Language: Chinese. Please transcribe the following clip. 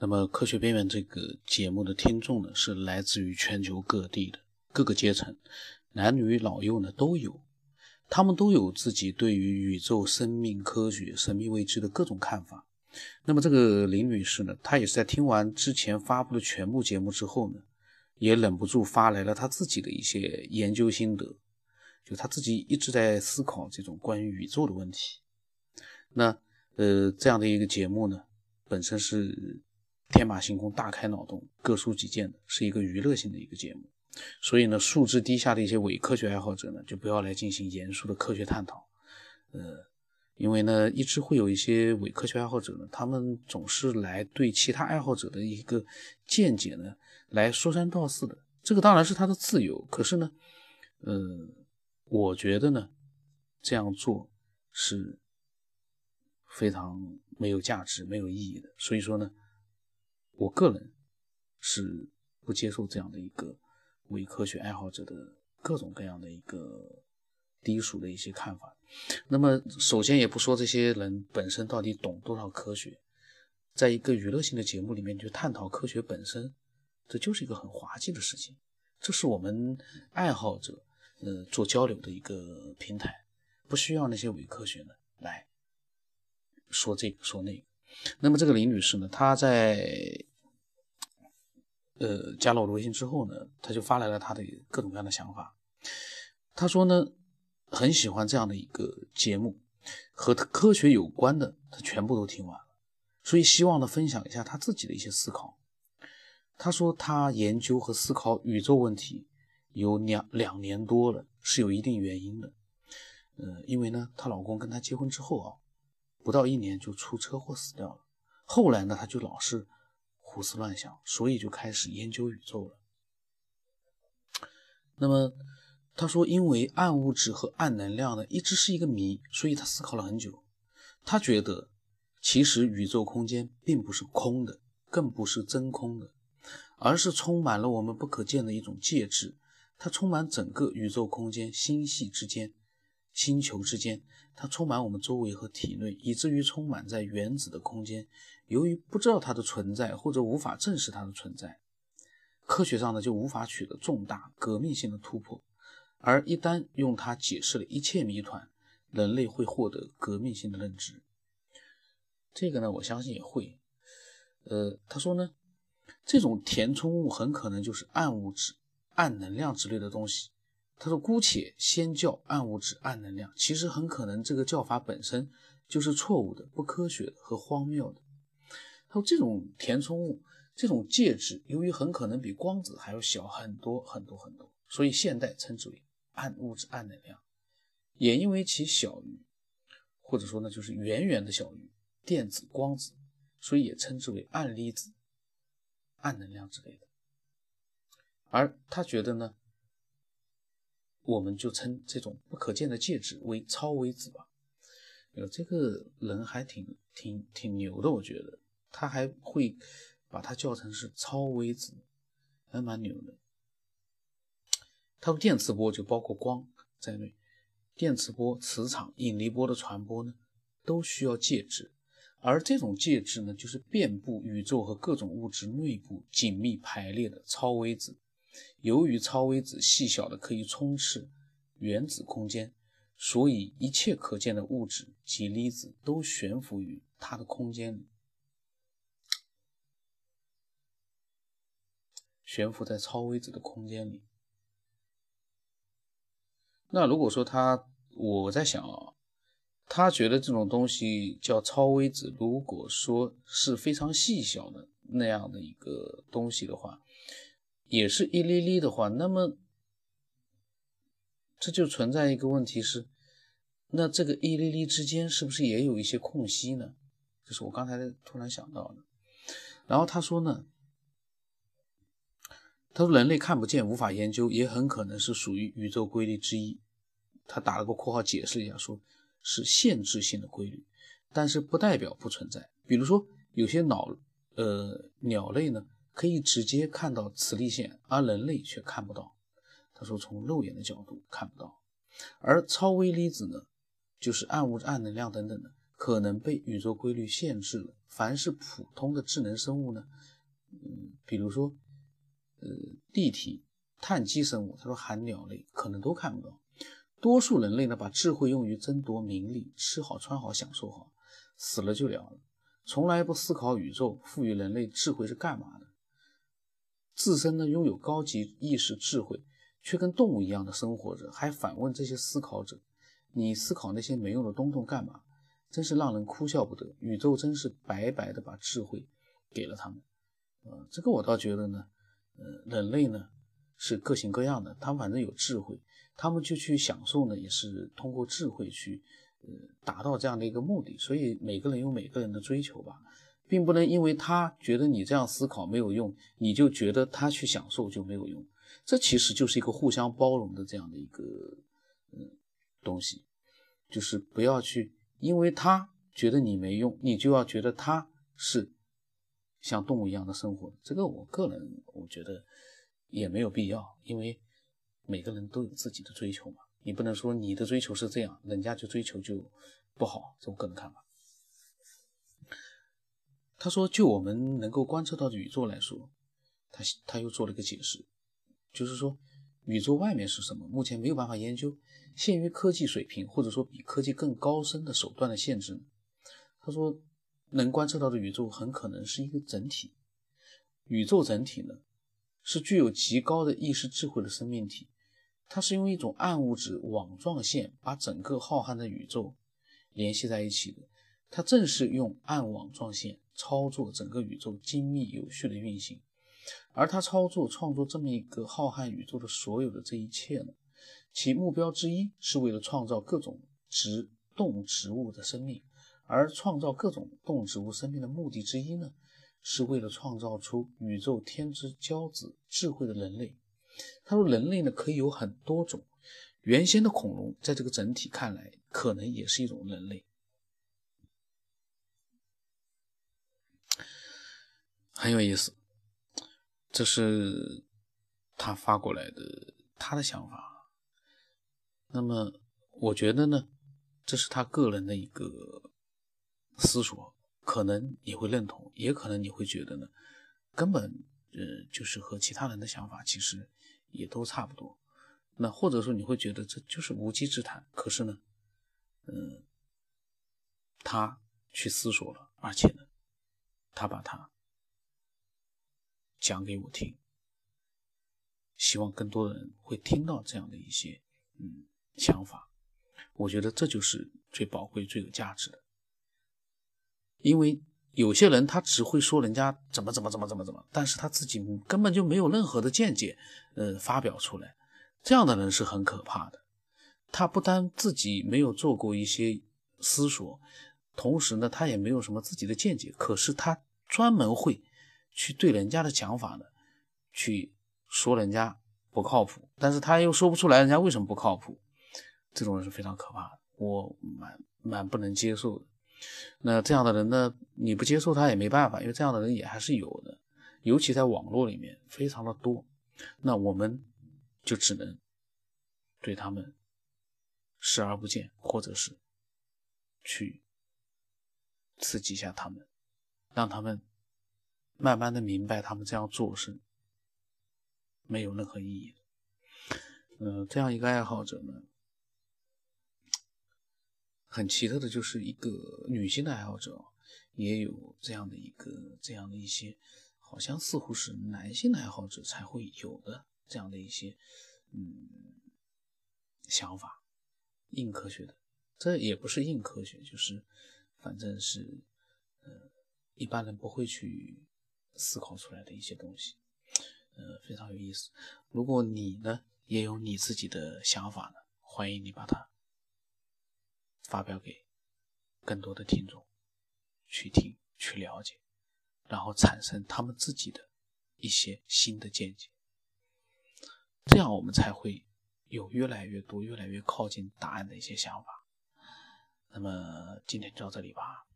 那么，科学边缘这个节目的听众呢，是来自于全球各地的各个阶层，男女老幼呢都有，他们都有自己对于宇宙、生命、科学、神秘未知的各种看法。那么，这个林女士呢，她也是在听完之前发布的全部节目之后呢，也忍不住发来了她自己的一些研究心得，就她自己一直在思考这种关于宇宙的问题。那呃，这样的一个节目呢，本身是。天马行空、大开脑洞、各抒己见的，是一个娱乐性的一个节目。所以呢，素质低下的一些伪科学爱好者呢，就不要来进行严肃的科学探讨。呃，因为呢，一直会有一些伪科学爱好者呢，他们总是来对其他爱好者的一个见解呢，来说三道四的。这个当然是他的自由，可是呢，呃，我觉得呢，这样做是非常没有价值、没有意义的。所以说呢。我个人是不接受这样的一个伪科学爱好者的各种各样的一个低俗的一些看法。那么，首先也不说这些人本身到底懂多少科学，在一个娱乐性的节目里面去探讨科学本身，这就是一个很滑稽的事情。这是我们爱好者呃做交流的一个平台，不需要那些伪科学的来说这个说那个。那么这个林女士呢，她在。呃，加了我的微信之后呢，他就发来了他的各种各样的想法。他说呢，很喜欢这样的一个节目，和科学有关的，他全部都听完了，所以希望呢分享一下他自己的一些思考。他说他研究和思考宇宙问题有两两年多了，是有一定原因的。呃，因为呢，她老公跟她结婚之后啊，不到一年就出车祸死掉了。后来呢，她就老是。胡思乱想，所以就开始研究宇宙了。那么他说，因为暗物质和暗能量呢一直是一个谜，所以他思考了很久。他觉得，其实宇宙空间并不是空的，更不是真空的，而是充满了我们不可见的一种介质。它充满整个宇宙空间，星系之间。星球之间，它充满我们周围和体内，以至于充满在原子的空间。由于不知道它的存在，或者无法证实它的存在，科学上呢就无法取得重大革命性的突破。而一旦用它解释了一切谜团，人类会获得革命性的认知。这个呢，我相信也会。呃，他说呢，这种填充物很可能就是暗物质、暗能量之类的东西。他说：“姑且先叫暗物质、暗能量，其实很可能这个叫法本身就是错误的、不科学的和荒谬的。”他说：“这种填充物、这种介质，由于很可能比光子还要小很多很多很多，所以现代称之为暗物质、暗能量。也因为其小于，或者说呢，就是远远的小于电子、光子，所以也称之为暗粒子、暗能量之类的。而他觉得呢？”我们就称这种不可见的介质为超微子吧。有，这个人还挺挺挺牛的，我觉得他还会把它叫成是超微子，还蛮牛的。他说电磁波就包括光在内，电磁波、磁场、引力波的传播呢，都需要介质，而这种介质呢，就是遍布宇宙和各种物质内部紧密排列的超微子。由于超微子细小的可以充斥原子空间，所以一切可见的物质及粒子都悬浮于它的空间里，悬浮在超微子的空间里。那如果说他，我在想啊，他觉得这种东西叫超微子，如果说是非常细小的那样的一个东西的话。也是一粒粒的话，那么这就存在一个问题是，那这个一粒粒之间是不是也有一些空隙呢？这是我刚才突然想到的。然后他说呢，他说人类看不见，无法研究，也很可能是属于宇宙规律之一。他打了个括号解释一下，说是限制性的规律，但是不代表不存在。比如说有些脑呃鸟类呢。可以直接看到磁力线，而人类却看不到。他说，从肉眼的角度看不到。而超微粒子呢，就是暗物质、暗能量等等的，可能被宇宙规律限制了。凡是普通的智能生物呢，嗯，比如说，呃，地体碳基生物，他说含鸟类可能都看不到。多数人类呢，把智慧用于争夺名利，吃好穿好享受好，死了就了了，从来不思考宇宙赋予人类智慧是干嘛的。自身呢拥有高级意识智慧，却跟动物一样的生活着，还反问这些思考者：“你思考那些没用的东东干嘛？”真是让人哭笑不得。宇宙真是白白的把智慧给了他们。呃，这个我倒觉得呢，呃，人类呢是各型各样的，他们反正有智慧。他们就去享受呢，也是通过智慧去，呃，达到这样的一个目的。所以每个人有每个人的追求吧，并不能因为他觉得你这样思考没有用，你就觉得他去享受就没有用。这其实就是一个互相包容的这样的一个，嗯，东西，就是不要去因为他觉得你没用，你就要觉得他是像动物一样的生活。这个我个人我觉得也没有必要，因为。每个人都有自己的追求嘛，你不能说你的追求是这样，人家就追求就不好，这我个人看法。他说，就我们能够观测到的宇宙来说，他他又做了个解释，就是说宇宙外面是什么，目前没有办法研究，限于科技水平或者说比科技更高深的手段的限制。他说，能观测到的宇宙很可能是一个整体，宇宙整体呢是具有极高的意识智慧的生命体。它是用一种暗物质网状线把整个浩瀚的宇宙联系在一起的。它正是用暗网状线操作整个宇宙精密有序的运行。而它操作创作这么一个浩瀚宇宙的所有的这一切呢，其目标之一是为了创造各种植动植物的生命。而创造各种动植物生命的目的之一呢，是为了创造出宇宙天之骄子智慧的人类。他说：“人类呢，可以有很多种。原先的恐龙，在这个整体看来，可能也是一种人类，很有意思。这是他发过来的他的想法。那么，我觉得呢，这是他个人的一个思索，可能你会认同，也可能你会觉得呢，根本呃，就是和其他人的想法其实。”也都差不多，那或者说你会觉得这就是无稽之谈。可是呢，嗯，他去思索了，而且呢，他把它讲给我听，希望更多的人会听到这样的一些嗯想法。我觉得这就是最宝贵、最有价值的，因为。有些人他只会说人家怎么怎么怎么怎么怎么，但是他自己根本就没有任何的见解，呃，发表出来，这样的人是很可怕的。他不单自己没有做过一些思索，同时呢，他也没有什么自己的见解，可是他专门会去对人家的讲法呢，去说人家不靠谱，但是他又说不出来人家为什么不靠谱，这种人是非常可怕的，我蛮蛮不能接受的。那这样的人呢？你不接受他也没办法，因为这样的人也还是有的，尤其在网络里面非常的多。那我们就只能对他们视而不见，或者是去刺激一下他们，让他们慢慢的明白，他们这样做是没有任何意义的。嗯，这样一个爱好者呢？很奇特的就是一个女性的爱好者，也有这样的一个这样的一些，好像似乎是男性的爱好者才会有的这样的一些，嗯，想法，硬科学的，这也不是硬科学，就是反正是，呃，一般人不会去思考出来的一些东西，呃，非常有意思。如果你呢也有你自己的想法呢，欢迎你把它。发表给更多的听众去听、去了解，然后产生他们自己的一些新的见解，这样我们才会有越来越多、越来越靠近答案的一些想法。那么今天就到这里吧。